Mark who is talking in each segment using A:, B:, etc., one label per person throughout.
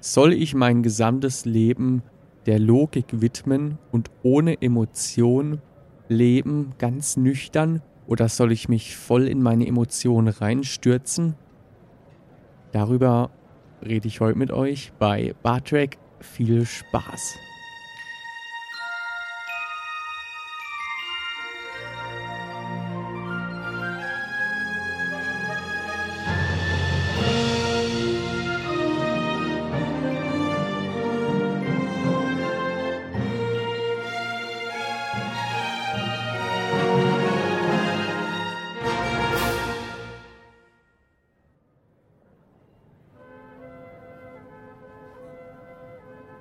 A: Soll ich mein gesamtes Leben der Logik widmen und ohne Emotion leben, ganz nüchtern? Oder soll ich mich voll in meine Emotionen reinstürzen? Darüber rede ich heute mit euch bei Bartrack. Viel Spaß!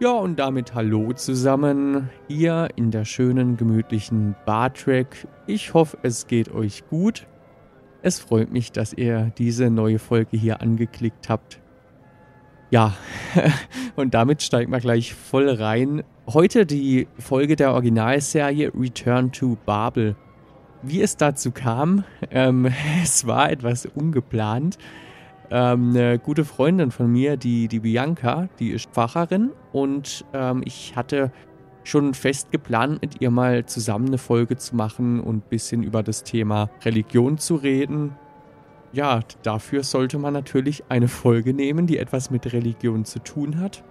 A: Ja, und damit hallo zusammen hier in der schönen, gemütlichen Bartrack. Ich hoffe, es geht euch gut. Es freut mich, dass ihr diese neue Folge hier angeklickt habt. Ja, und damit steigen wir gleich voll rein. Heute die Folge der Originalserie Return to Babel. Wie es dazu kam, ähm, es war etwas ungeplant. Ähm, eine gute Freundin von mir, die, die Bianca, die ist Pfarrerin und ähm, ich hatte schon fest geplant, mit ihr mal zusammen eine Folge zu machen und ein bisschen über das Thema Religion zu reden. Ja, dafür sollte man natürlich eine Folge nehmen, die etwas mit Religion zu tun hat.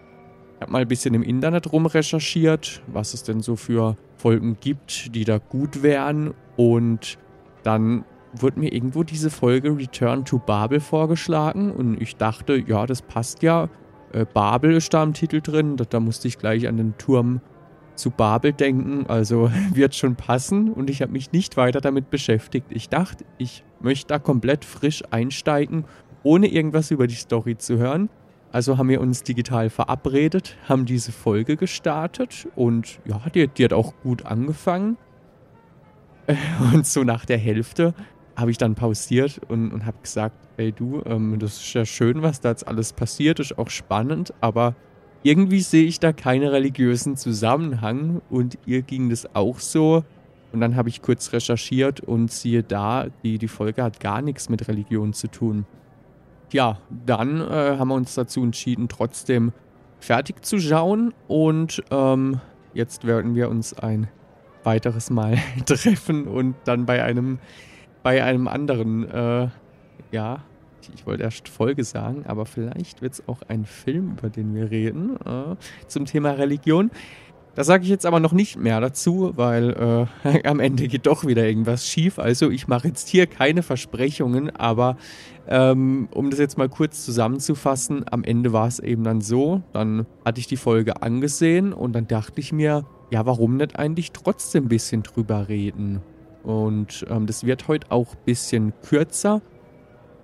A: Ich habe mal ein bisschen im Internet rumrecherchiert, was es denn so für Folgen gibt, die da gut wären. Und dann wurde mir irgendwo diese Folge Return to Babel vorgeschlagen und ich dachte, ja, das passt ja. Äh, Babel ist da im Titel drin, da, da musste ich gleich an den Turm zu Babel denken, also wird schon passen und ich habe mich nicht weiter damit beschäftigt. Ich dachte, ich möchte da komplett frisch einsteigen, ohne irgendwas über die Story zu hören. Also haben wir uns digital verabredet, haben diese Folge gestartet und ja, die, die hat auch gut angefangen. Und so nach der Hälfte habe ich dann pausiert und, und habe gesagt, ey du, ähm, das ist ja schön, was da jetzt alles passiert, ist auch spannend, aber irgendwie sehe ich da keinen religiösen Zusammenhang und ihr ging das auch so. Und dann habe ich kurz recherchiert und siehe da, die, die Folge hat gar nichts mit Religion zu tun. Ja, dann äh, haben wir uns dazu entschieden, trotzdem fertig zu schauen und ähm, jetzt werden wir uns ein weiteres Mal treffen und dann bei einem bei einem anderen, äh, ja, ich wollte erst Folge sagen, aber vielleicht wird es auch ein Film, über den wir reden, äh, zum Thema Religion. Da sage ich jetzt aber noch nicht mehr dazu, weil äh, am Ende geht doch wieder irgendwas schief. Also ich mache jetzt hier keine Versprechungen, aber ähm, um das jetzt mal kurz zusammenzufassen, am Ende war es eben dann so, dann hatte ich die Folge angesehen und dann dachte ich mir, ja, warum nicht eigentlich trotzdem ein bisschen drüber reden? Und ähm, das wird heute auch ein bisschen kürzer,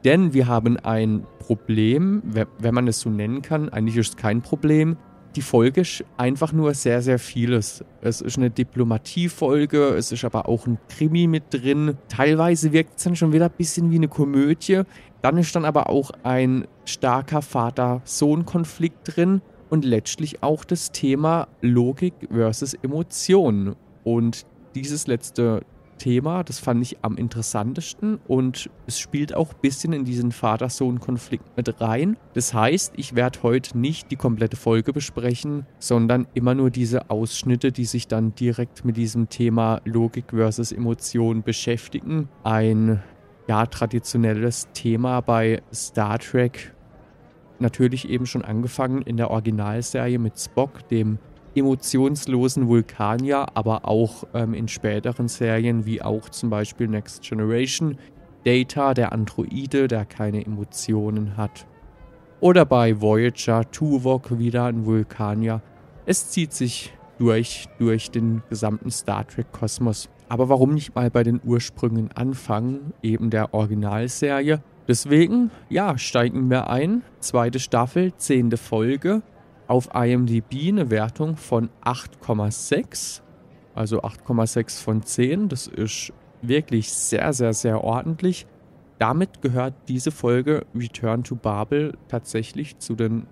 A: denn wir haben ein Problem, wenn man es so nennen kann. Eigentlich ist es kein Problem. Die Folge ist einfach nur sehr, sehr vieles. Es ist eine Diplomatiefolge, es ist aber auch ein Krimi mit drin. Teilweise wirkt es dann schon wieder ein bisschen wie eine Komödie. Dann ist dann aber auch ein starker Vater-Sohn-Konflikt drin und letztlich auch das Thema Logik versus Emotionen. Und dieses letzte Thema. Das fand ich am interessantesten und es spielt auch ein bisschen in diesen Vater-Sohn-Konflikt mit rein. Das heißt, ich werde heute nicht die komplette Folge besprechen, sondern immer nur diese Ausschnitte, die sich dann direkt mit diesem Thema Logik versus Emotion beschäftigen. Ein ja, traditionelles Thema bei Star Trek. Natürlich eben schon angefangen in der Originalserie mit Spock, dem emotionslosen Vulkanier, aber auch ähm, in späteren Serien wie auch zum Beispiel Next Generation, Data, der Androide, der keine Emotionen hat. Oder bei Voyager, Tuvok, wieder ein Vulkanier. Es zieht sich durch, durch den gesamten Star Trek-Kosmos. Aber warum nicht mal bei den Ursprüngen anfangen, eben der Originalserie? Deswegen, ja, steigen wir ein. Zweite Staffel, zehnte Folge auf IMDb eine Wertung von 8,6. Also 8,6 von 10. Das ist wirklich sehr, sehr, sehr ordentlich. Damit gehört diese Folge Return to Babel tatsächlich zu den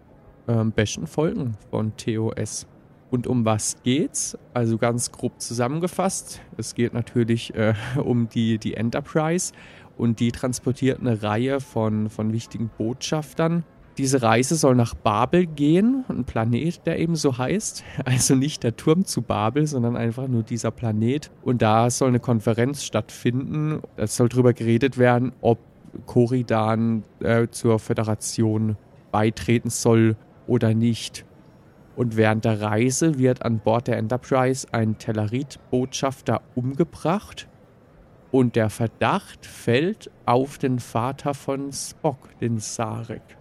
A: ähm, besten Folgen von TOS. Und um was geht's? Also ganz grob zusammengefasst. Es geht natürlich äh, um die, die Enterprise und die transportiert eine Reihe von, von wichtigen Botschaftern Diese Reise soll nach Babel gehen, ein Planet, der eben so heißt. Also nicht der Turm zu Babel, sondern einfach nur dieser Planet. Und da soll eine Konferenz stattfinden. Es soll darüber geredet werden, ob Koridan äh, zur Föderation beitreten soll oder nicht. Und während der Reise wird an Bord der Enterprise ein Tellerit-Botschafter umgebracht. Und der Verdacht fällt auf den Vater von Spock, den Sarek.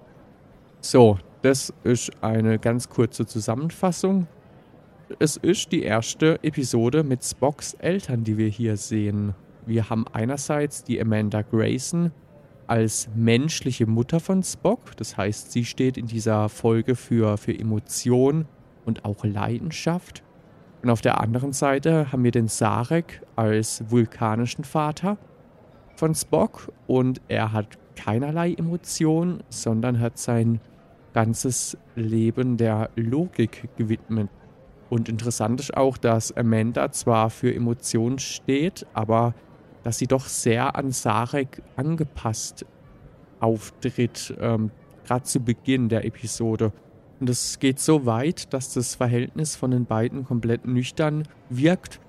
A: So, das ist eine ganz kurze Zusammenfassung. Es ist die erste Episode mit Spocks Eltern, die wir hier sehen. Wir haben einerseits die Amanda Grayson als menschliche Mutter von Spock. Das heißt, sie steht in dieser Folge für, für Emotion und auch Leidenschaft. Und auf der anderen Seite haben wir den Sarek als vulkanischen Vater von Spock und er hat keinerlei Emotion, sondern hat sein ganzes Leben der Logik gewidmet. Und interessant ist auch, dass Amanda zwar für Emotionen steht, aber dass sie doch sehr an Sarek angepasst auftritt, ähm, gerade zu Beginn der Episode. Und es geht so weit, dass das Verhältnis von den beiden komplett nüchtern wirkt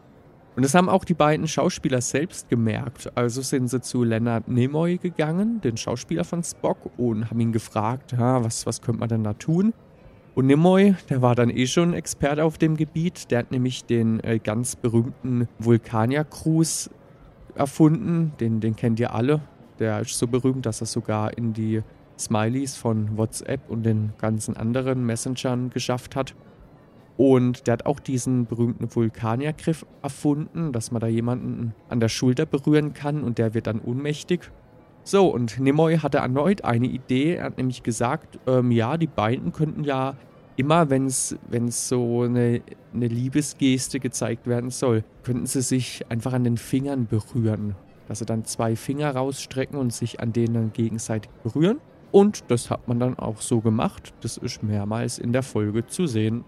A: und das haben auch die beiden Schauspieler selbst gemerkt. Also sind sie zu Leonard Nimoy gegangen, den Schauspieler von Spock, und haben ihn gefragt, ja, was, was könnte man denn da tun? Und Nimoy, der war dann eh schon Experte auf dem Gebiet. Der hat nämlich den äh, ganz berühmten Vulkanier-Cruise erfunden. Den, den kennt ihr alle. Der ist so berühmt, dass er sogar in die Smileys von WhatsApp und den ganzen anderen Messengern geschafft hat. Und der hat auch diesen berühmten Vulkaniergriff erfunden, dass man da jemanden an der Schulter berühren kann und der wird dann ohnmächtig. So, und Nimoy hatte erneut eine Idee. Er hat nämlich gesagt, ähm, ja, die beiden könnten ja immer, wenn es so eine, eine Liebesgeste gezeigt werden soll, könnten sie sich einfach an den Fingern berühren. Dass sie dann zwei Finger rausstrecken und sich an denen dann gegenseitig berühren. Und das hat man dann auch so gemacht. Das ist mehrmals in der Folge zu sehen.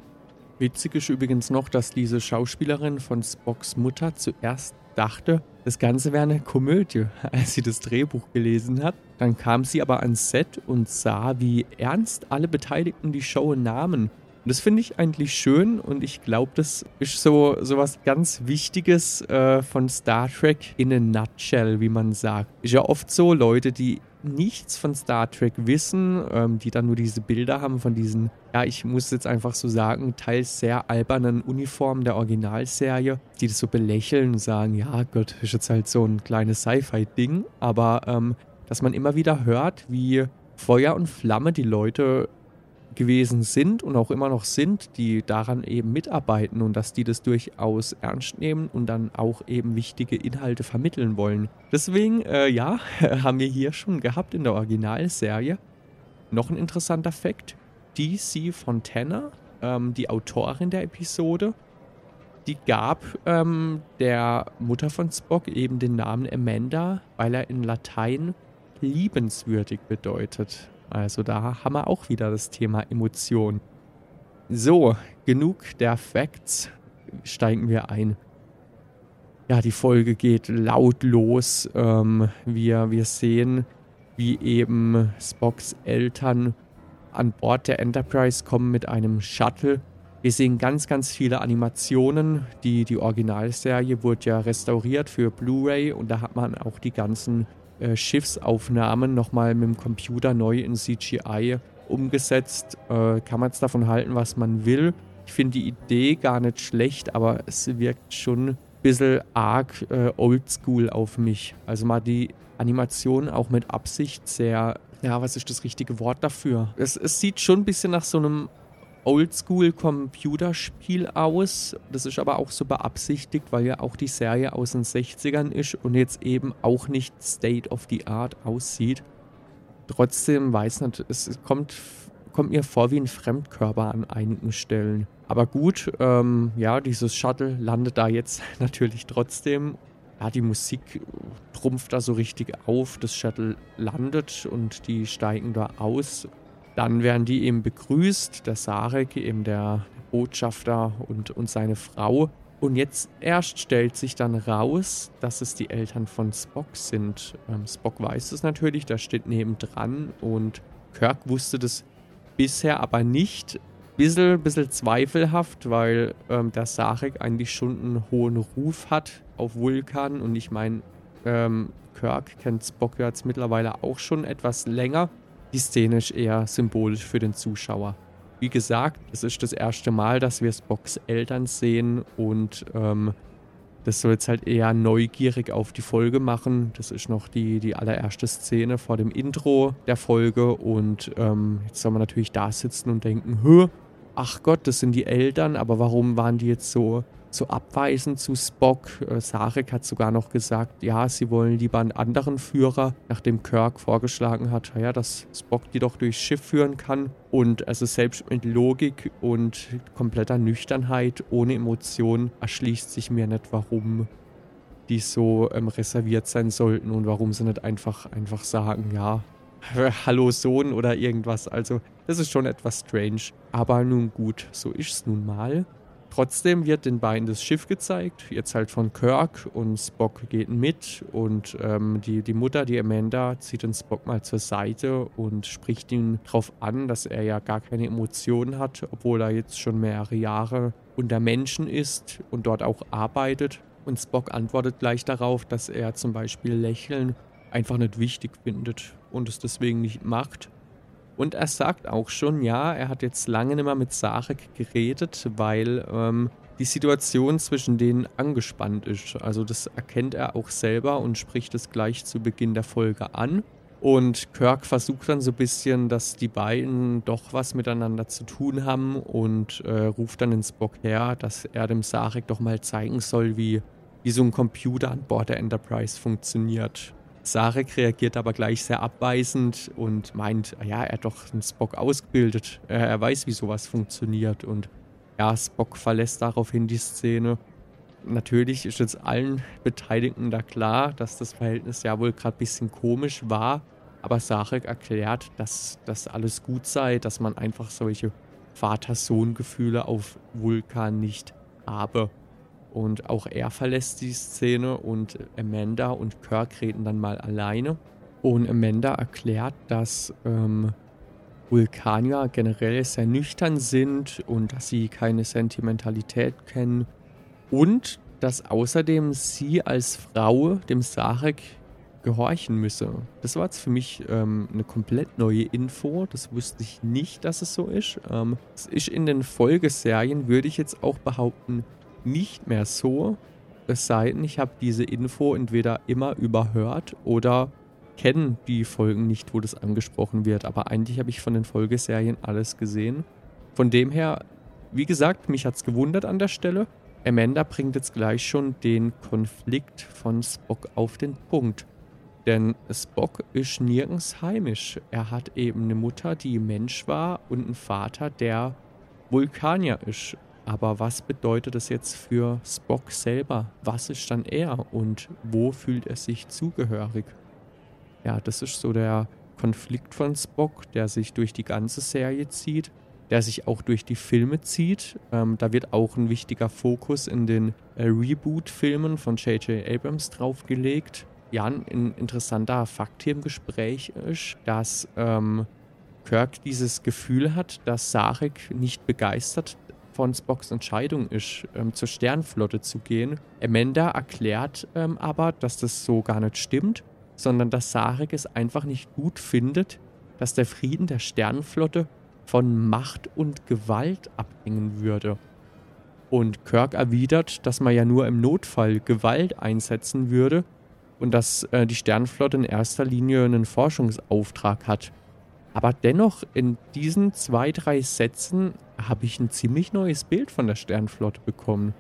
A: Witzig ist übrigens noch, dass diese Schauspielerin von Spocks Mutter zuerst dachte, das Ganze wäre eine Komödie, als sie das Drehbuch gelesen hat. Dann kam sie aber ans Set und sah, wie ernst alle Beteiligten die Show nahmen. Und das finde ich eigentlich schön und ich glaube, das ist so, so was ganz Wichtiges äh, von Star Trek in a nutshell, wie man sagt. Ist ja oft so, Leute, die nichts von Star Trek wissen, ähm, die dann nur diese Bilder haben von diesen, ja, ich muss jetzt einfach so sagen, teils sehr albernen Uniformen der Originalserie, die das so belächeln und sagen, ja Gott, ist jetzt halt so ein kleines Sci-Fi-Ding, aber ähm, dass man immer wieder hört, wie Feuer und Flamme die Leute gewesen sind und auch immer noch sind, die daran eben mitarbeiten und dass die das durchaus ernst nehmen und dann auch eben wichtige Inhalte vermitteln wollen. Deswegen, äh, ja, haben wir hier schon gehabt in der Originalserie. Noch ein interessanter Fakt. DC Fontana, ähm, die Autorin der Episode, die gab ähm, der Mutter von Spock eben den Namen Amanda, weil er in Latein liebenswürdig bedeutet. Also da haben wir auch wieder das Thema Emotion. So, genug der Facts. Steigen wir ein. Ja, die Folge geht laut los. Ähm, wir, wir sehen, wie eben Spocks Eltern an Bord der Enterprise kommen mit einem Shuttle. Wir sehen ganz, ganz viele Animationen. Die, die Originalserie wurde ja restauriert für Blu-ray und da hat man auch die ganzen äh, Schiffsaufnahmen nochmal mit dem Computer neu in CGI umgesetzt. Äh, kann man jetzt davon halten, was man will. Ich finde die Idee gar nicht schlecht, aber es wirkt schon ein bisschen arg äh, oldschool auf mich. Also mal die Animation auch mit Absicht sehr, ja, was ist das richtige Wort dafür? Es, es sieht schon ein bisschen nach so einem Oldschool-Computerspiel aus. Das ist aber auch so beabsichtigt, weil ja auch die Serie aus den 60ern ist und jetzt eben auch nicht State of the Art aussieht. Trotzdem weiß nicht, es kommt, kommt mir vor wie ein Fremdkörper an einigen Stellen. Aber gut, ähm, ja, dieses Shuttle landet da jetzt natürlich trotzdem. Ja, die Musik trumpft da so richtig auf. Das Shuttle landet und die steigen da aus dann werden die eben begrüßt, der Sarek, eben der Botschafter und, und seine Frau. Und jetzt erst stellt sich dann raus, dass es die Eltern von Spock sind. Ähm, Spock weiß es natürlich, der steht nebendran und Kirk wusste das bisher aber nicht. Bisschen, bisschen zweifelhaft, weil ähm, der Sarek eigentlich schon einen hohen Ruf hat auf Vulkan. Und ich meine, ähm, Kirk kennt Spock jetzt mittlerweile auch schon etwas länger. Die Szene ist eher symbolisch für den Zuschauer. Wie gesagt, es ist das erste Mal, dass wir Spocks Eltern sehen und ähm, das soll jetzt halt eher neugierig auf die Folge machen. Das ist noch die, die allererste Szene vor dem Intro der Folge. Und ähm, jetzt soll man natürlich da sitzen und denken, Hö, ach Gott, das sind die Eltern, aber warum waren die jetzt so so abweisend zu Spock. Äh, Sarek hat sogar noch gesagt, ja, sie wollen lieber einen anderen Führer, nachdem Kirk vorgeschlagen hat, ja, dass Spock die doch durchs Schiff führen kann. Und also selbst mit Logik und kompletter Nüchternheit, ohne Emotionen, erschließt sich mir nicht, warum die so ähm, reserviert sein sollten und warum sie nicht einfach, einfach sagen, ja, Hallo Sohn oder irgendwas. Also, das ist schon etwas strange. Aber nun gut, so ist es nun mal. Trotzdem wird den beiden das Schiff gezeigt, jetzt halt von Kirk und Spock geht mit und ähm, die, die Mutter, die Amanda, zieht den Spock mal zur Seite und spricht ihn darauf an, dass er ja gar keine Emotionen hat, obwohl er jetzt schon mehrere Jahre unter Menschen ist und dort auch arbeitet. Und Spock antwortet gleich darauf, dass er zum Beispiel Lächeln einfach nicht wichtig findet und es deswegen nicht macht. Und er sagt auch schon, ja, er hat jetzt lange nicht mehr mit Sarek geredet, weil ähm, die Situation zwischen denen angespannt ist. Also das erkennt er auch selber und spricht es gleich zu Beginn der Folge an. Und Kirk versucht dann so ein bisschen, dass die beiden doch was miteinander zu tun haben und äh, ruft dann ins Spock her, dass er dem Sarek doch mal zeigen soll, wie, wie so ein Computer an Bord der Enterprise funktioniert. Sarek reagiert aber gleich sehr abweisend und meint, ja, er hat doch einen Spock ausgebildet. Er weiß, wie sowas funktioniert. Und ja, Spock verlässt daraufhin die Szene. Natürlich ist jetzt allen Beteiligten da klar, dass das Verhältnis ja wohl gerade ein bisschen komisch war. Aber Sarek erklärt, dass das alles gut sei, dass man einfach solche Vater-Sohn-Gefühle auf Vulkan nicht habe. Und auch er verlässt die Szene und Amanda und Kirk reden dann mal alleine. Und Amanda erklärt, dass ähm, Vulkanier generell sehr nüchtern sind und dass sie keine Sentimentalität kennen. Und dass außerdem sie als Frau dem Sarek gehorchen müsse. Das war jetzt für mich ähm, eine komplett neue Info. Das wusste ich nicht, dass es so ist. Ähm, es ist in den Folgeserien, würde ich jetzt auch behaupten, nicht mehr so. Es sei denn, ich habe diese Info entweder immer überhört oder kenne die Folgen nicht, wo das angesprochen wird. Aber eigentlich habe ich von den Folgeserien alles gesehen. Von dem her, wie gesagt, mich hat es gewundert an der Stelle. Amanda bringt jetzt gleich schon den Konflikt von Spock auf den Punkt. Denn Spock ist nirgends heimisch. Er hat eben eine Mutter, die Mensch war und einen Vater, der Vulkanier ist. Aber was bedeutet das jetzt für Spock selber? Was ist dann er und wo fühlt er sich zugehörig? Ja, das ist so der Konflikt von Spock, der sich durch die ganze Serie zieht, der sich auch durch die Filme zieht. Ähm, da wird auch ein wichtiger Fokus in den äh, Reboot-Filmen von J.J. Abrams draufgelegt. Ja, ein interessanter Fakt hier im Gespräch ist, dass ähm, Kirk dieses Gefühl hat, dass Sarek nicht begeistert von Spocks Entscheidung ist, ähm, zur Sternflotte zu gehen. Amanda erklärt ähm, aber, dass das so gar nicht stimmt, sondern dass Sarek es einfach nicht gut findet, dass der Frieden der Sternenflotte von Macht und Gewalt abhängen würde. Und Kirk erwidert, dass man ja nur im Notfall Gewalt einsetzen würde und dass äh, die Sternenflotte in erster Linie einen Forschungsauftrag hat. Aber dennoch, in diesen zwei, drei Sätzen habe ich ein ziemlich neues Bild von der Sternflotte bekommen.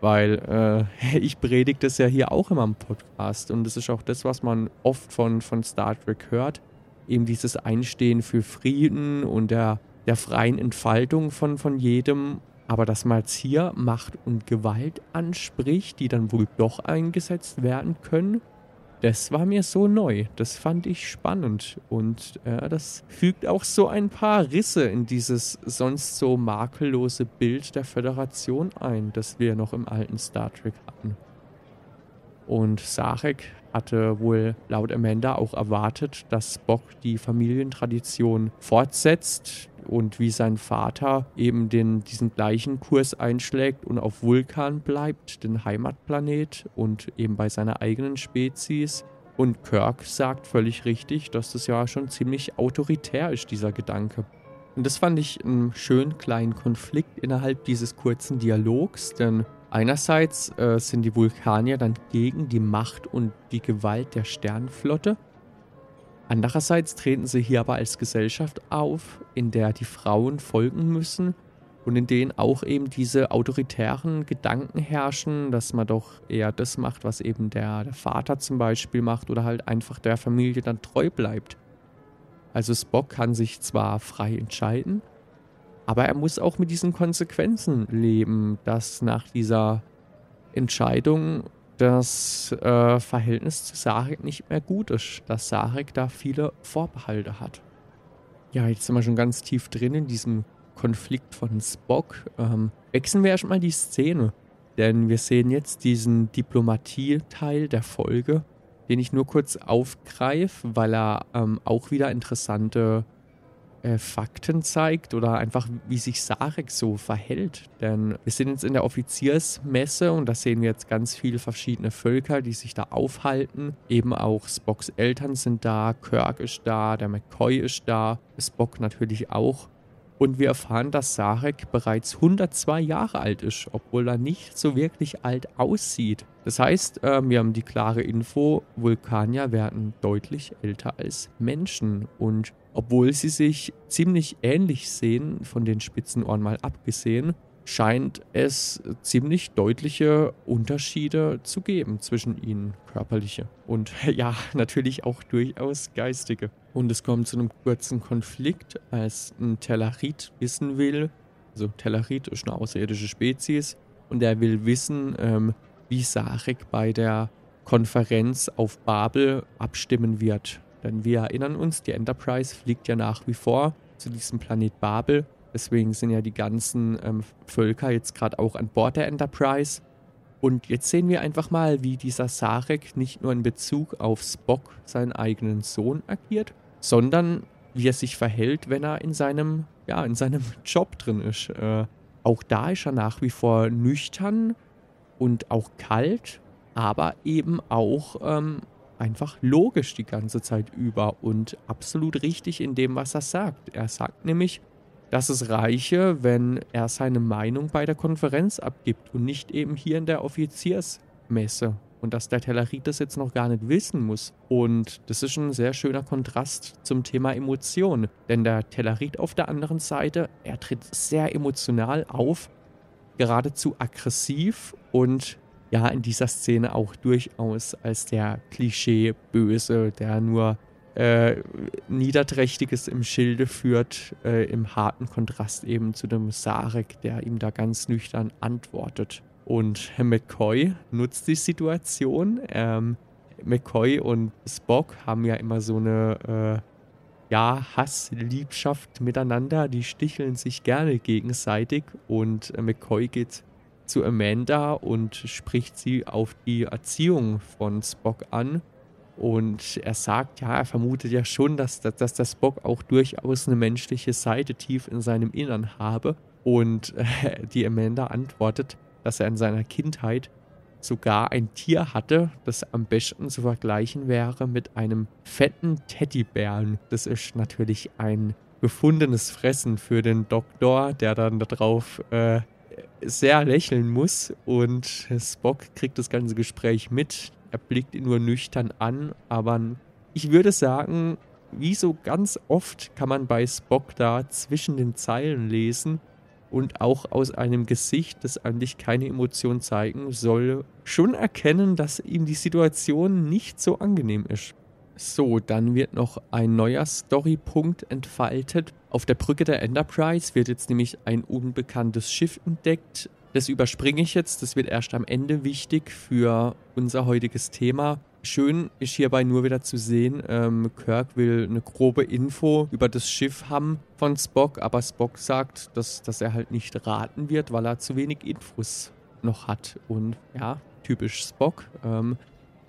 A: Weil äh, ich predige das ja hier auch immer im Podcast. Und das ist auch das, was man oft von, von Star Trek hört. Eben dieses Einstehen für Frieden und der, der freien Entfaltung von, von jedem. Aber dass man jetzt hier Macht und Gewalt anspricht, die dann wohl doch eingesetzt werden können das war mir so neu. Das fand ich spannend. Und äh, das fügt auch so ein paar Risse in dieses sonst so makellose Bild der Föderation ein, das wir noch im alten Star Trek hatten. Und Sarek hatte wohl laut Amanda auch erwartet, dass Spock die Familientradition fortsetzt und wie sein Vater eben den, diesen gleichen Kurs einschlägt und auf Vulkan bleibt, den Heimatplanet und eben bei seiner eigenen Spezies. Und Kirk sagt völlig richtig, dass das ja schon ziemlich autoritär ist, dieser Gedanke. Und das fand ich einen schönen kleinen Konflikt innerhalb dieses kurzen Dialogs, denn einerseits äh, sind die Vulkanier dann gegen die Macht und die Gewalt der Sternenflotte. Andererseits treten sie hier aber als Gesellschaft auf, in der die Frauen folgen müssen und in denen auch eben diese autoritären Gedanken herrschen, dass man doch eher das macht, was eben der, der Vater zum Beispiel macht oder halt einfach der Familie dann treu bleibt. Also Spock kann sich zwar frei entscheiden, aber er muss auch mit diesen Konsequenzen leben, dass nach dieser Entscheidung das äh, Verhältnis zu Sarek nicht mehr gut ist, dass Sarek da viele Vorbehalte hat. Ja, jetzt sind wir schon ganz tief drin in diesem Konflikt von Spock. Ähm, wechseln wir erstmal die Szene, denn wir sehen jetzt diesen Diplomatie-Teil der Folge den ich nur kurz aufgreife, weil er ähm, auch wieder interessante äh, Fakten zeigt oder einfach, wie sich Sarek so verhält. Denn wir sind jetzt in der Offiziersmesse und da sehen wir jetzt ganz viele verschiedene Völker, die sich da aufhalten. Eben auch Spocks Eltern sind da, Kirk ist da, der McCoy ist da, Spock natürlich auch. Und wir erfahren, dass Sarek bereits 102 Jahre alt ist, obwohl er nicht so wirklich alt aussieht. Das heißt, äh, wir haben die klare Info, Vulkanier werden deutlich älter als Menschen. Und obwohl sie sich ziemlich ähnlich sehen, von den Spitzenohren mal abgesehen, scheint es ziemlich deutliche Unterschiede zu geben zwischen ihnen, körperliche. Und ja, natürlich auch durchaus geistige. Und es kommt zu einem kurzen Konflikt, als ein Tellerit wissen will, also Tellerit ist eine außerirdische Spezies, und er will wissen, ähm, wie Sarek bei der Konferenz auf Babel abstimmen wird. Denn wir erinnern uns, die Enterprise fliegt ja nach wie vor zu diesem Planet Babel. Deswegen sind ja die ganzen ähm, Völker jetzt gerade auch an Bord der Enterprise. Und jetzt sehen wir einfach mal, wie dieser Sarek nicht nur in Bezug auf Spock, seinen eigenen Sohn, agiert, sondern wie er sich verhält, wenn er in seinem, ja, in seinem Job drin ist. Äh, auch da ist er nach wie vor nüchtern und auch kalt, aber eben auch ähm, einfach logisch die ganze Zeit über und absolut richtig in dem, was er sagt. Er sagt nämlich, dass es reiche, wenn er seine Meinung bei der Konferenz abgibt und nicht eben hier in der Offiziersmesse und dass der Tellerit das jetzt noch gar nicht wissen muss. Und das ist ein sehr schöner Kontrast zum Thema Emotion. Denn der Tellerit auf der anderen Seite, er tritt sehr emotional auf, geradezu aggressiv und ja, in dieser Szene auch durchaus als der Klischee-Böse, der nur äh, Niederträchtiges im Schilde führt, äh, im harten Kontrast eben zu dem Sarek, der ihm da ganz nüchtern antwortet. Und McCoy nutzt die Situation. Ähm, McCoy und Spock haben ja immer so eine äh, ja, Hassliebschaft miteinander. Die sticheln sich gerne gegenseitig. Und äh, McCoy geht zu Amanda und spricht sie auf die Erziehung von Spock an. Und er sagt, ja, er vermutet ja schon, dass, dass, dass der Spock auch durchaus eine menschliche Seite tief in seinem Innern habe. Und äh, die Amanda antwortet, dass er in seiner Kindheit sogar ein Tier hatte, das am besten zu vergleichen wäre mit einem fetten Teddybären. Das ist natürlich ein gefundenes Fressen für den Doktor, der dann darauf äh, sehr lächeln muss. Und Spock kriegt das ganze Gespräch mit. Er blickt ihn nur nüchtern an, aber ich würde sagen, wie so ganz oft kann man bei Spock da zwischen den Zeilen lesen, und auch aus einem Gesicht, das eigentlich keine Emotion zeigen soll, schon erkennen, dass ihm die Situation nicht so angenehm ist. So, dann wird noch ein neuer Storypunkt entfaltet. Auf der Brücke der Enterprise wird jetzt nämlich ein unbekanntes Schiff entdeckt. Das überspringe ich jetzt, das wird erst am Ende wichtig für unser heutiges Thema. Schön ist hierbei nur wieder zu sehen, ähm, Kirk will eine grobe Info über das Schiff haben von Spock, aber Spock sagt, dass, dass er halt nicht raten wird, weil er zu wenig Infos noch hat. Und ja, typisch Spock. Ähm,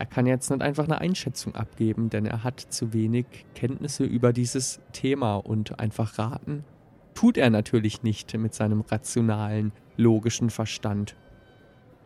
A: er kann jetzt nicht einfach eine Einschätzung abgeben, denn er hat zu wenig Kenntnisse über dieses Thema und einfach raten tut er natürlich nicht mit seinem rationalen, logischen Verstand.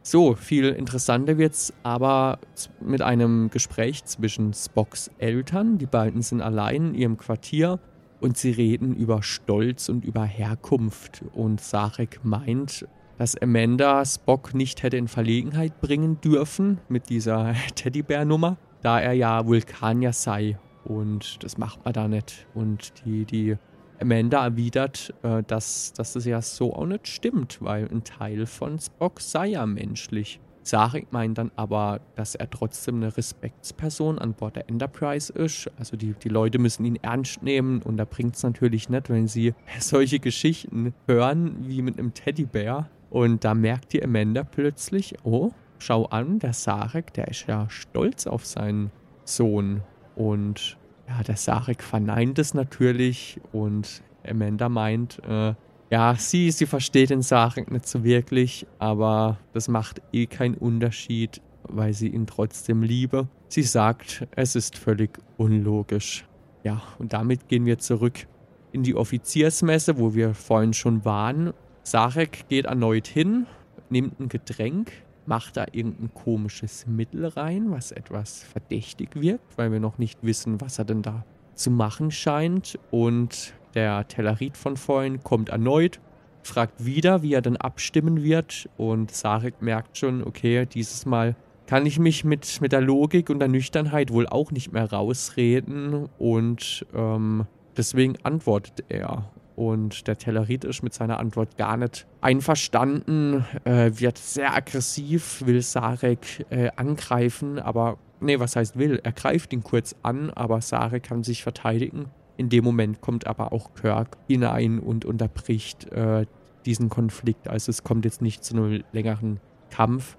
A: So, viel interessanter wird's aber mit einem Gespräch zwischen Spocks Eltern. Die beiden sind allein in ihrem Quartier und sie reden über Stolz und über Herkunft. Und Sarek meint, dass Amanda Spock nicht hätte in Verlegenheit bringen dürfen mit dieser Teddybär-Nummer, da er ja Vulkanier sei. Und das macht man da nicht. Und die, die Amanda erwidert, äh, dass, dass das ja so auch nicht stimmt, weil ein Teil von Spock sei ja menschlich. Sarek meint dann aber, dass er trotzdem eine Respektsperson an Bord der Enterprise ist. Also die, die Leute müssen ihn ernst nehmen und da bringt es natürlich nicht, wenn sie solche Geschichten hören wie mit einem Teddybär. Und da merkt die Amanda plötzlich, oh, schau an, der Sarek, der ist ja stolz auf seinen Sohn. Und ja, der Sarek verneint es natürlich und Amanda meint, äh, ja, sie, sie versteht den Sarek nicht so wirklich, aber das macht eh keinen Unterschied, weil sie ihn trotzdem liebe. Sie sagt, es ist völlig unlogisch. Ja, und damit gehen wir zurück in die Offiziersmesse, wo wir vorhin schon waren. Sarek geht erneut hin, nimmt ein Getränk, macht da irgendein komisches Mittel rein, was etwas verdächtig wirkt, weil wir noch nicht wissen, was er denn da zu machen scheint. Und der Tellerit von vorhin kommt erneut, fragt wieder, wie er denn abstimmen wird. Und Sarek merkt schon, okay, dieses Mal kann ich mich mit, mit der Logik und der Nüchternheit wohl auch nicht mehr rausreden. Und ähm, deswegen antwortet er. Und der Tellerit ist mit seiner Antwort gar nicht einverstanden, äh, wird sehr aggressiv, will Sarek äh, angreifen, aber nee, was heißt will? Er greift ihn kurz an, aber Sarek kann sich verteidigen. In dem Moment kommt aber auch Kirk hinein und unterbricht äh, diesen Konflikt. Also es kommt jetzt nicht zu einem längeren Kampf.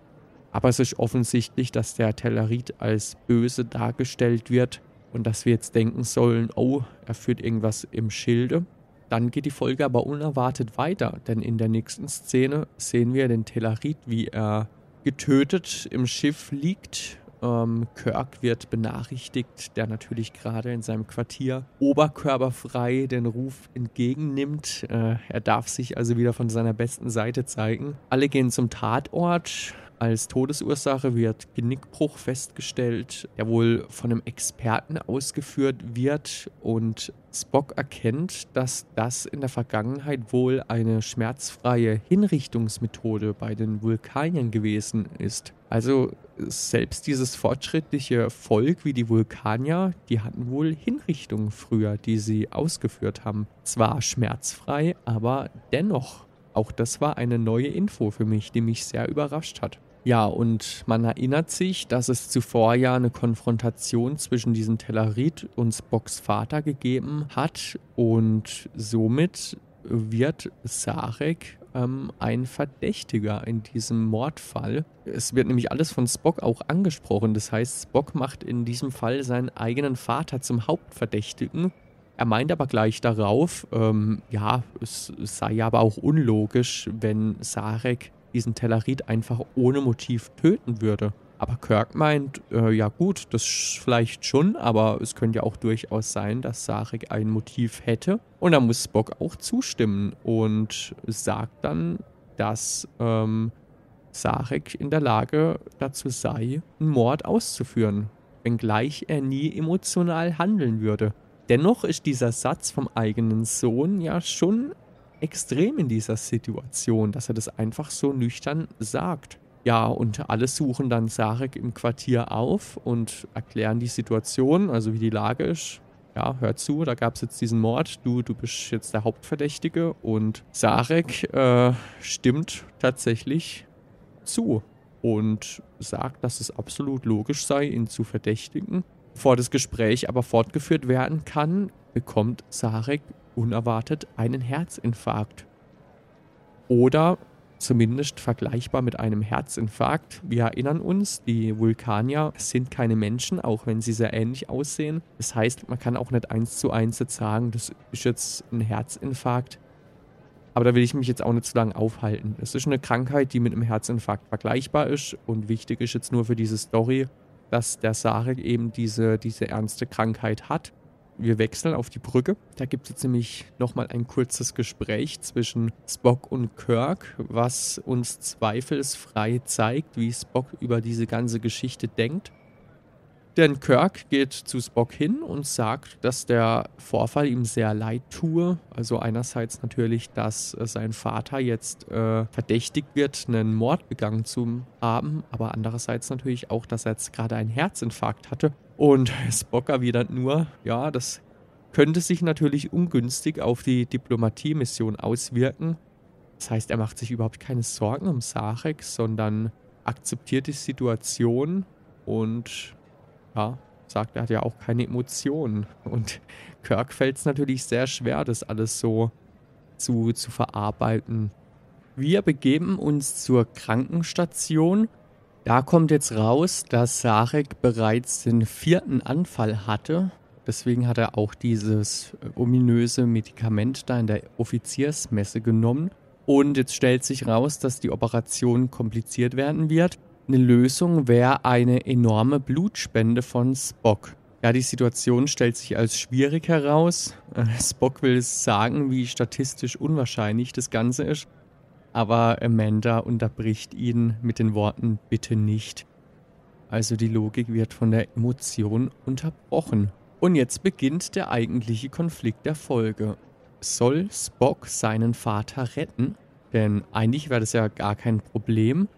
A: Aber es ist offensichtlich, dass der Tellerit als böse dargestellt wird und dass wir jetzt denken sollen, oh, er führt irgendwas im Schilde. Dann geht die Folge aber unerwartet weiter, denn in der nächsten Szene sehen wir den Tellerit, wie er getötet im Schiff liegt. Ähm, Kirk wird benachrichtigt, der natürlich gerade in seinem Quartier oberkörperfrei den Ruf entgegennimmt. Äh, er darf sich also wieder von seiner besten Seite zeigen. Alle gehen zum Tatort. Als Todesursache wird Genickbruch festgestellt, der wohl von einem Experten ausgeführt wird und Spock erkennt, dass das in der Vergangenheit wohl eine schmerzfreie Hinrichtungsmethode bei den Vulkaniern gewesen ist. Also selbst dieses fortschrittliche Volk wie die Vulkanier, die hatten wohl Hinrichtungen früher, die sie ausgeführt haben. Zwar schmerzfrei, aber dennoch. Auch das war eine neue Info für mich, die mich sehr überrascht hat. Ja, und man erinnert sich, dass es zuvor ja eine Konfrontation zwischen diesem Tellerit und Spocks Vater gegeben hat und somit wird Sarek ähm, ein Verdächtiger in diesem Mordfall. Es wird nämlich alles von Spock auch angesprochen. Das heißt, Spock macht in diesem Fall seinen eigenen Vater zum Hauptverdächtigen. Er meint aber gleich darauf, ähm, ja, es, sei aber auch unlogisch, wenn Sarek diesen Tellerit einfach ohne Motiv töten würde. Aber Kirk meint, äh, ja gut, das vielleicht schon, aber es könnte ja auch durchaus sein, dass Sarek ein Motiv hätte. Und da muss Spock auch zustimmen und sagt dann, dass ähm, Sarek in der Lage dazu sei, einen Mord auszuführen, wenngleich er nie emotional handeln würde. Dennoch ist dieser Satz vom eigenen Sohn ja schon extrem in dieser Situation, dass er das einfach so nüchtern sagt. Ja, und alle suchen dann Sarek im Quartier auf und erklären die Situation, also wie die Lage ist. Ja, hör zu, da gab es jetzt diesen Mord, du, du bist jetzt der Hauptverdächtige und Sarek äh, stimmt tatsächlich zu und sagt, dass es absolut logisch sei, ihn zu verdächtigen. Bevor das Gespräch aber fortgeführt werden kann, bekommt Sarek unerwartet einen Herzinfarkt. Oder zumindest vergleichbar mit einem Herzinfarkt. Wir erinnern uns, die Vulkanier sind keine Menschen, auch wenn sie sehr ähnlich aussehen. Das heißt, man kann auch nicht eins zu eins jetzt sagen, das ist jetzt ein Herzinfarkt. Aber da will ich mich jetzt auch nicht zu lange aufhalten. Es ist eine Krankheit, die mit einem Herzinfarkt vergleichbar ist und wichtig ist jetzt nur für diese Story, dass der Sarek eben diese, diese ernste Krankheit hat. Wir wechseln auf die Brücke. Da gibt es jetzt nämlich nochmal ein kurzes Gespräch zwischen Spock und Kirk, was uns zweifelsfrei zeigt, wie Spock über diese ganze Geschichte denkt. Denn Kirk geht zu Spock hin und sagt, dass der Vorfall ihm sehr leid tue. Also einerseits natürlich, dass äh, sein Vater jetzt äh, verdächtigt wird, einen Mord begangen zu haben, aber andererseits natürlich auch, dass er jetzt gerade einen Herzinfarkt hatte. Und Spock erwidert nur, ja, das könnte sich natürlich ungünstig auf die Diplomatie-Mission auswirken. Das heißt, er macht sich überhaupt keine Sorgen um Sarek, sondern akzeptiert die Situation und ja, sagt, er hat ja auch keine Emotionen. Und Kirk fällt es natürlich sehr schwer, das alles so zu, zu verarbeiten. Wir begeben uns zur Krankenstation. Da kommt jetzt raus, dass Sarek bereits den vierten Anfall hatte. Deswegen hat er auch dieses ominöse Medikament da in der Offiziersmesse genommen. Und jetzt stellt sich raus, dass die Operation kompliziert werden wird. Eine Lösung wäre eine enorme Blutspende von Spock. Ja, die Situation stellt sich als schwierig heraus. Äh, Spock will sagen, wie statistisch unwahrscheinlich das Ganze ist. Aber Amanda unterbricht ihn mit den Worten bitte nicht. Also die Logik wird von der Emotion unterbrochen. Und jetzt beginnt der eigentliche Konflikt der Folge. Soll Spock seinen Vater retten? Denn eigentlich wäre das ja gar kein Problem.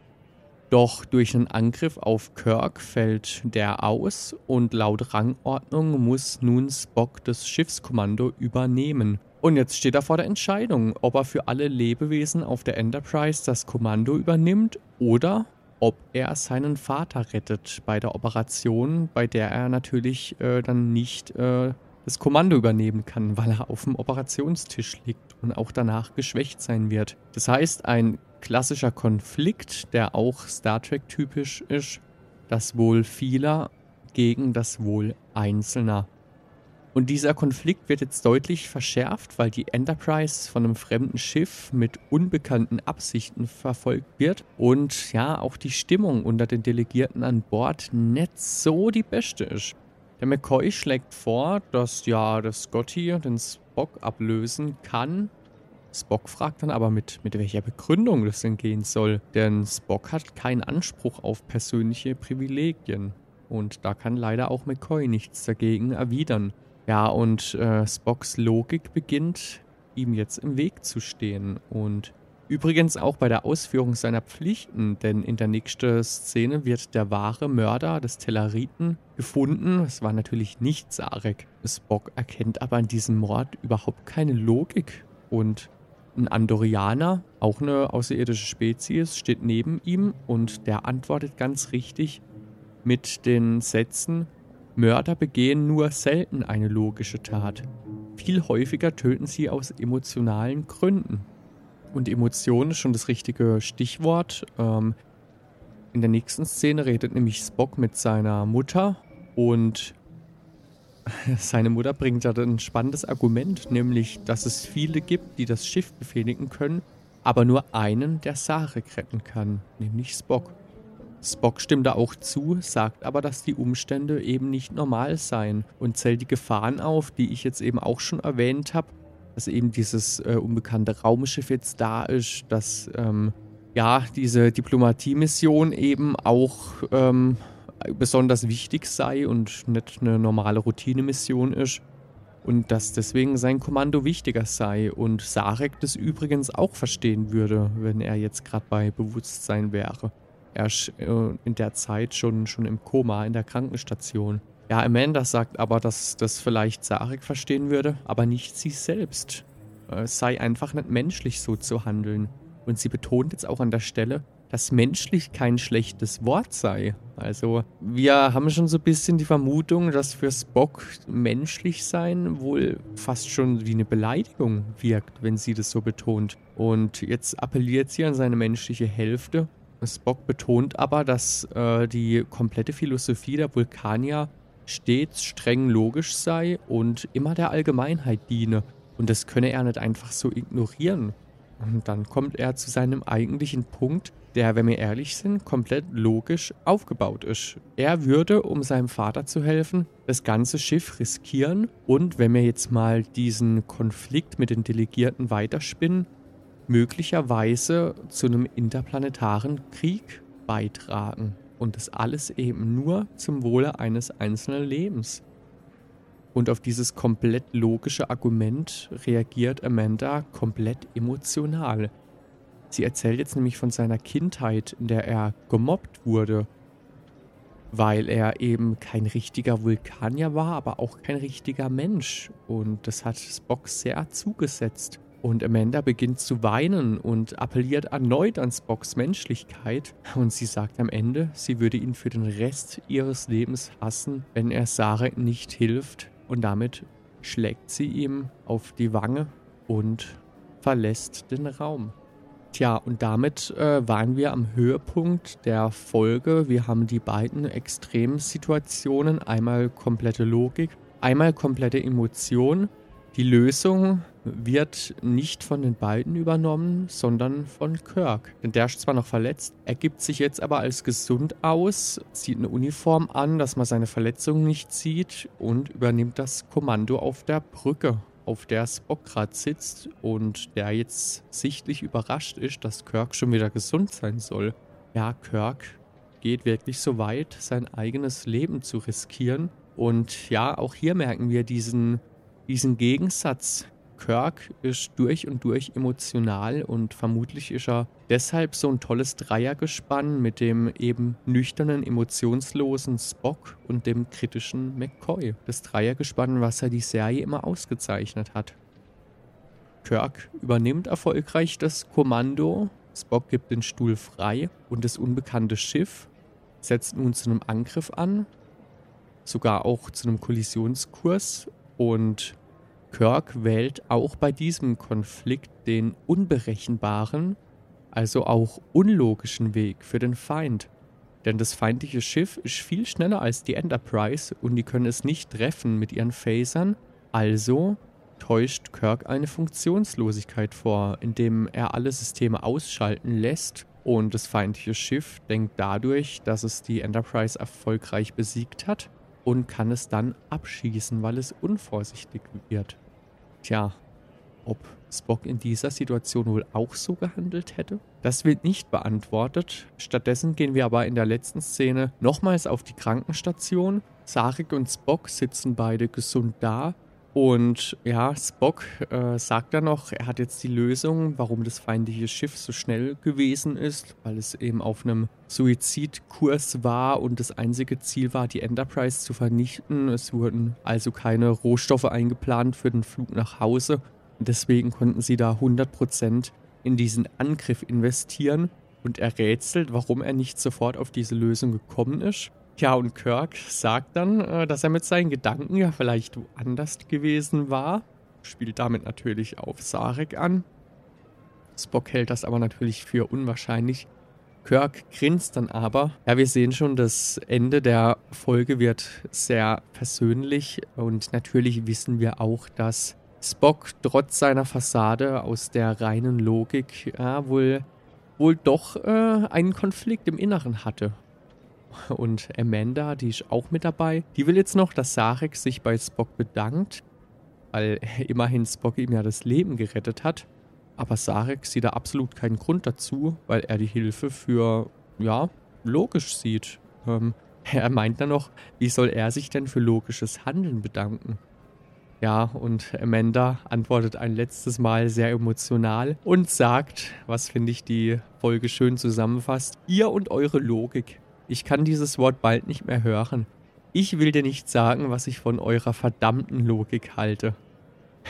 A: Doch durch einen Angriff auf Kirk fällt der aus und laut Rangordnung muss nun Spock das Schiffskommando übernehmen. Und jetzt steht er vor der Entscheidung, ob er für alle Lebewesen auf der Enterprise das Kommando übernimmt oder ob er seinen Vater rettet bei der Operation, bei der er natürlich äh, dann nicht äh, das Kommando übernehmen kann, weil er auf dem Operationstisch liegt und auch danach geschwächt sein wird. Das heißt, ein klassischer Konflikt, der auch Star Trek typisch ist, das Wohl vieler gegen das Wohl Einzelner. Und dieser Konflikt wird jetzt deutlich verschärft, weil die Enterprise von einem fremden Schiff mit unbekannten Absichten verfolgt wird und ja, auch die Stimmung unter den Delegierten an Bord nicht so die beste ist. Der McCoy schlägt vor, dass ja der Scotty den Spock ablösen kann. Spock fragt dann aber mit, mit welcher Begründung das denn gehen soll, denn Spock hat keinen Anspruch auf persönliche Privilegien. Und da kann leider auch McCoy nichts dagegen erwidern. Ja, und äh, Spocks Logik beginnt ihm jetzt im Weg zu stehen. Und Übrigens auch bei der Ausführung seiner Pflichten, denn in der nächsten Szene wird der wahre Mörder des Telleriten gefunden. Es war natürlich nicht Sarek. Spock erkennt aber an diesem Mord überhaupt keine Logik. Und ein Andorianer, auch eine außerirdische Spezies, steht neben ihm und der antwortet ganz richtig mit den Sätzen, Mörder begehen nur selten eine logische Tat. Viel häufiger töten sie aus emotionalen Gründen. Und Emotion ist schon das richtige Stichwort. Ähm, in der nächsten Szene redet nämlich Spock mit seiner Mutter und seine Mutter bringt da ein spannendes Argument, nämlich, dass es viele gibt, die das Schiff befehligen können, aber nur einen, der Sarek retten kann, nämlich Spock. Spock stimmt da auch zu, sagt aber, dass die Umstände eben nicht normal seien und zählt die Gefahren auf, die ich jetzt eben auch schon erwähnt habe, dass eben dieses äh, unbekannte Raumschiff jetzt da ist, dass ähm, ja diese Diplomatie-Mission eben auch ähm, besonders wichtig sei und nicht eine normale Routinemission ist. Und dass deswegen sein Kommando wichtiger sei und Sarek das übrigens auch verstehen würde, wenn er jetzt gerade bei Bewusstsein wäre. Er ist äh, in der Zeit schon, schon im Koma in der Krankenstation. Ja, Amanda sagt aber, dass das vielleicht Sarek verstehen würde, aber nicht sie selbst. Es sei einfach nicht menschlich so zu handeln. Und sie betont jetzt auch an der Stelle, dass menschlich kein schlechtes Wort sei. Also wir haben schon so ein bisschen die Vermutung, dass für Spock menschlich sein wohl fast schon wie eine Beleidigung wirkt, wenn sie das so betont. Und jetzt appelliert sie an seine menschliche Hälfte. Spock betont aber, dass äh, die komplette Philosophie der Vulkanier stets streng logisch sei und immer der Allgemeinheit diene. Und das könne er nicht einfach so ignorieren. Und dann kommt er zu seinem eigentlichen Punkt, der, wenn wir ehrlich sind, komplett logisch aufgebaut ist. Er würde, um seinem Vater zu helfen, das ganze Schiff riskieren und, wenn wir jetzt mal diesen Konflikt mit den Delegierten weiterspinnen, möglicherweise zu einem interplanetaren Krieg beitragen. Und das alles eben nur zum Wohle eines einzelnen Lebens. Und auf dieses komplett logische Argument reagiert Amanda komplett emotional. Sie erzählt jetzt nämlich von seiner Kindheit, in der er gemobbt wurde, weil er eben kein richtiger Vulkanier war, aber auch kein richtiger Mensch. Und das hat Spock sehr zugesetzt. Und Amanda beginnt zu weinen und appelliert erneut an Spocks Menschlichkeit. Und sie sagt am Ende, sie würde ihn für den Rest ihres Lebens hassen, wenn er Sarah nicht hilft. Und damit schlägt sie ihm auf die Wange und verlässt den Raum. Tja, und damit äh, waren wir am Höhepunkt der Folge. Wir haben die beiden Extremsituationen, einmal komplette Logik, einmal komplette Emotion. Die Lösung wird nicht von den beiden übernommen, sondern von Kirk. Denn der ist zwar noch verletzt, er gibt sich jetzt aber als gesund aus, zieht eine Uniform an, dass man seine Verletzung nicht sieht und übernimmt das Kommando auf der Brücke auf der Spock gerade sitzt und der jetzt sichtlich überrascht ist, dass Kirk schon wieder gesund sein soll. Ja, Kirk geht wirklich so weit, sein eigenes Leben zu riskieren. Und ja, auch hier merken wir diesen, diesen Gegensatz Kirk ist durch und durch emotional und vermutlich ist er deshalb so ein tolles Dreiergespann mit dem eben nüchternen, emotionslosen Spock und dem kritischen McCoy. Das Dreiergespann, was er die Serie immer ausgezeichnet hat. Kirk übernimmt erfolgreich das Kommando, Spock gibt den Stuhl frei und das unbekannte Schiff setzt nun zu einem Angriff an, sogar auch zu einem Kollisionskurs und Kirk wählt auch bei diesem Konflikt den unberechenbaren, also auch unlogischen Weg für den Feind. Denn das feindliche Schiff ist viel schneller als die Enterprise und die können es nicht treffen mit ihren Phasern. Also täuscht Kirk eine Funktionslosigkeit vor, indem er alle Systeme ausschalten lässt und das feindliche Schiff denkt dadurch, dass es die Enterprise erfolgreich besiegt hat und kann es dann abschießen, weil es unvorsichtig wird. Tja, ob Spock in dieser Situation wohl auch so gehandelt hätte? Das wird nicht beantwortet. Stattdessen gehen wir aber in der letzten Szene nochmals auf die Krankenstation. Sarek und Spock sitzen beide gesund da und ja, Spock äh, sagt dann noch, er hat jetzt die Lösung, warum das feindliche Schiff so schnell gewesen ist, weil es eben auf einem Suizidkurs war und das einzige Ziel war, die Enterprise zu vernichten. Es wurden also keine Rohstoffe eingeplant für den Flug nach Hause. Deswegen konnten sie da 100% in diesen Angriff investieren. Und er rätselt, warum er nicht sofort auf diese Lösung gekommen ist. Ja, und Kirk sagt dann, äh, dass er mit seinen Gedanken ja vielleicht woanders gewesen war. Spielt damit natürlich auf Sarek an. Spock hält das aber natürlich für unwahrscheinlich. Kirk grinst dann aber. Ja, wir sehen schon, das Ende der Folge wird sehr persönlich und natürlich wissen wir auch, dass Spock trotz seiner Fassade aus der reinen Logik ja, wohl, wohl doch äh, einen Konflikt im Inneren hatte und Amanda, die ist auch mit dabei. Die will jetzt noch, dass Sarek sich bei Spock bedankt, weil immerhin Spock ihm ja das Leben gerettet hat. Aber Sarek sieht da absolut keinen Grund dazu, weil er die Hilfe für, ja, logisch sieht. Ähm, er meint dann noch, wie soll er sich denn für logisches Handeln bedanken? Ja, und Amanda antwortet ein letztes Mal sehr emotional und sagt, was finde ich die Folge schön zusammenfasst, ihr und eure Logik ich kann dieses Wort bald nicht mehr hören. Ich will dir nicht sagen, was ich von eurer verdammten Logik halte.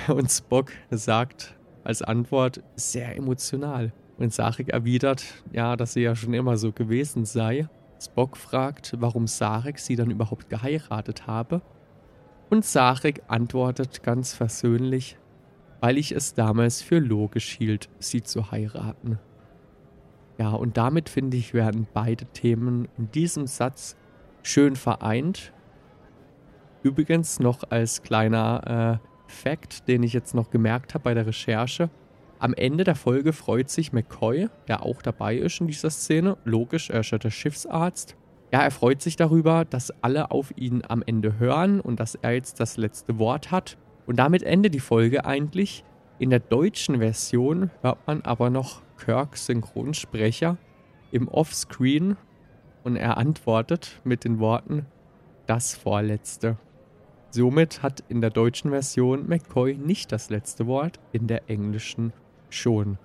A: Und Spock sagt als Antwort sehr emotional. Und Sarek erwidert, ja, dass sie ja schon immer so gewesen sei. Spock fragt, warum Sarek sie dann überhaupt geheiratet habe. Und Sarek antwortet ganz versöhnlich, weil ich es damals für logisch hielt, sie zu heiraten. Ja, und damit finde ich, werden beide Themen in diesem Satz schön vereint. Übrigens noch als kleiner äh, Fact, den ich jetzt noch gemerkt habe bei der Recherche. Am Ende der Folge freut sich McCoy, der auch dabei ist in dieser Szene. Logisch, er ist ja der Schiffsarzt. Ja, er freut sich darüber, dass alle auf ihn am Ende hören und dass er jetzt das letzte Wort hat. Und damit endet die Folge eigentlich. In der deutschen Version hört man aber noch Kirks Synchronsprecher im Offscreen und er antwortet mit den Worten das Vorletzte. Somit hat in der deutschen Version McCoy nicht das letzte Wort, in der englischen schon.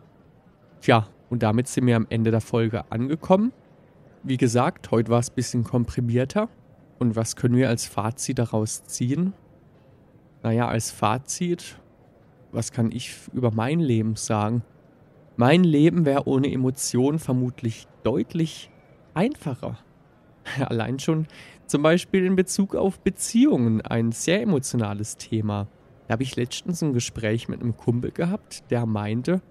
A: Tja, und damit sind wir am Ende der Folge angekommen. Wie gesagt, heute war es ein bisschen komprimierter. Und was können wir als Fazit daraus ziehen? Naja, als Fazit, was kann ich über mein Leben sagen? Mein Leben wäre ohne Emotionen vermutlich deutlich einfacher. Allein schon zum Beispiel in Bezug auf Beziehungen ein sehr emotionales Thema. Da habe ich letztens ein Gespräch mit einem Kumpel gehabt, der meinte,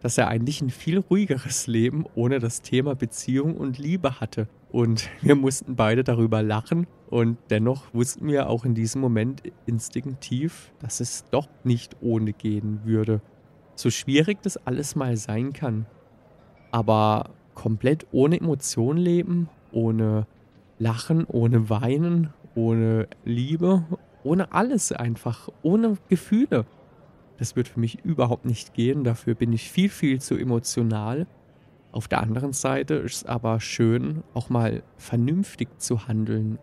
A: dass er eigentlich ein viel ruhigeres Leben ohne das Thema Beziehung und Liebe hatte. Und wir mussten beide darüber lachen und dennoch wussten wir auch in diesem Moment instinktiv, dass es doch nicht ohne gehen würde. So schwierig das alles mal sein kann. Aber komplett ohne Emotionen leben, ohne Lachen, ohne Weinen, ohne Liebe, ohne alles einfach, ohne Gefühle. Das wird für mich überhaupt nicht gehen. Dafür bin ich viel, viel zu emotional. Auf der anderen Seite ist es aber schön, auch mal vernünftig zu handeln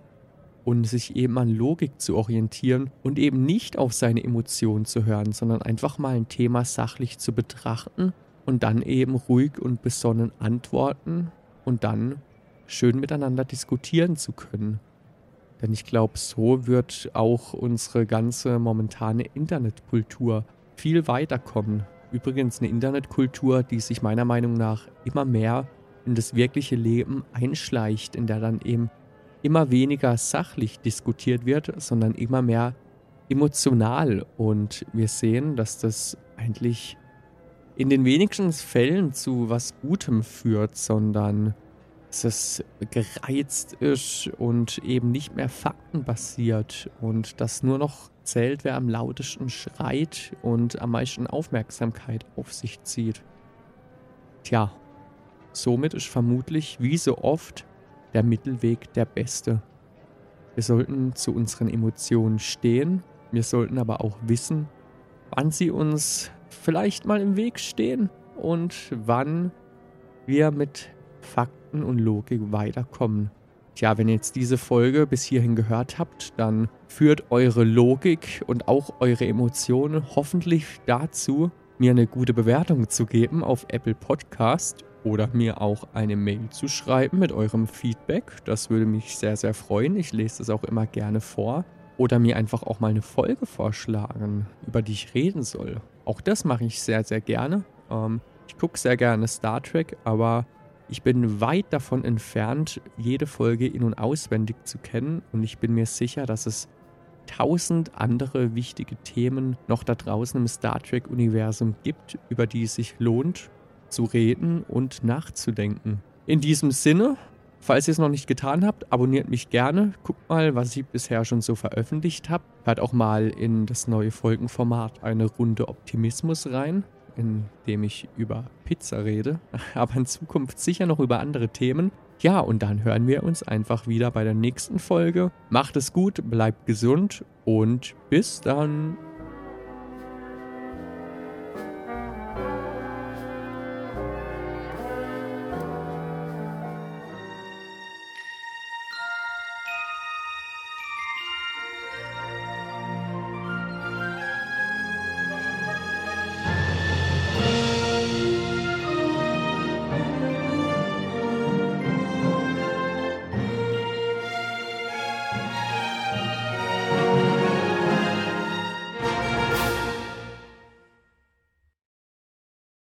A: und sich eben an Logik zu orientieren und eben nicht auf seine Emotionen zu hören, sondern einfach mal ein Thema sachlich zu betrachten und dann eben ruhig und besonnen antworten und dann schön miteinander diskutieren zu können. Denn ich glaube, so wird auch unsere ganze momentane Internetkultur viel weiterkommen. Übrigens eine Internetkultur, die sich meiner Meinung nach immer mehr in das wirkliche Leben einschleicht, in der dann eben immer weniger sachlich diskutiert wird, sondern immer mehr emotional. Und wir sehen, dass das eigentlich in den wenigsten Fällen zu was Gutem führt, sondern dass es gereizt ist und eben nicht mehr faktenbasiert und dass nur noch zählt, wer am lautesten schreit und am meisten Aufmerksamkeit auf sich zieht. Tja, somit ist vermutlich wie so oft der Mittelweg der beste. Wir sollten zu unseren Emotionen stehen, wir sollten aber auch wissen, wann sie uns vielleicht mal im Weg stehen und wann wir mit Fakten und Logik weiterkommen. Tja, wenn ihr jetzt diese Folge bis hierhin gehört habt, dann führt eure Logik und auch eure Emotionen hoffentlich dazu, mir eine gute Bewertung zu geben auf Apple Podcast oder mir auch eine Mail zu schreiben mit eurem Feedback. Das würde mich sehr, sehr freuen. Ich lese das auch immer gerne vor. Oder mir einfach auch mal eine Folge vorschlagen, über die ich reden soll. Auch das mache ich sehr, sehr gerne. Ähm, ich gucke sehr gerne Star Trek, aber ich bin weit davon entfernt, jede Folge in- und auswendig zu kennen und ich bin mir sicher, dass es tausend andere wichtige Themen noch da draußen im Star Trek-Universum gibt, über die es sich lohnt zu reden und nachzudenken. In diesem Sinne, falls ihr es noch nicht getan habt, abonniert mich gerne, guckt mal, was ich bisher schon so veröffentlicht habe. Hört auch mal in das neue Folgenformat eine Runde Optimismus rein in dem ich über Pizza rede, aber in Zukunft sicher noch über andere Themen. Ja, und dann hören wir uns einfach wieder bei der nächsten Folge. Macht es gut, bleibt gesund und bis dann.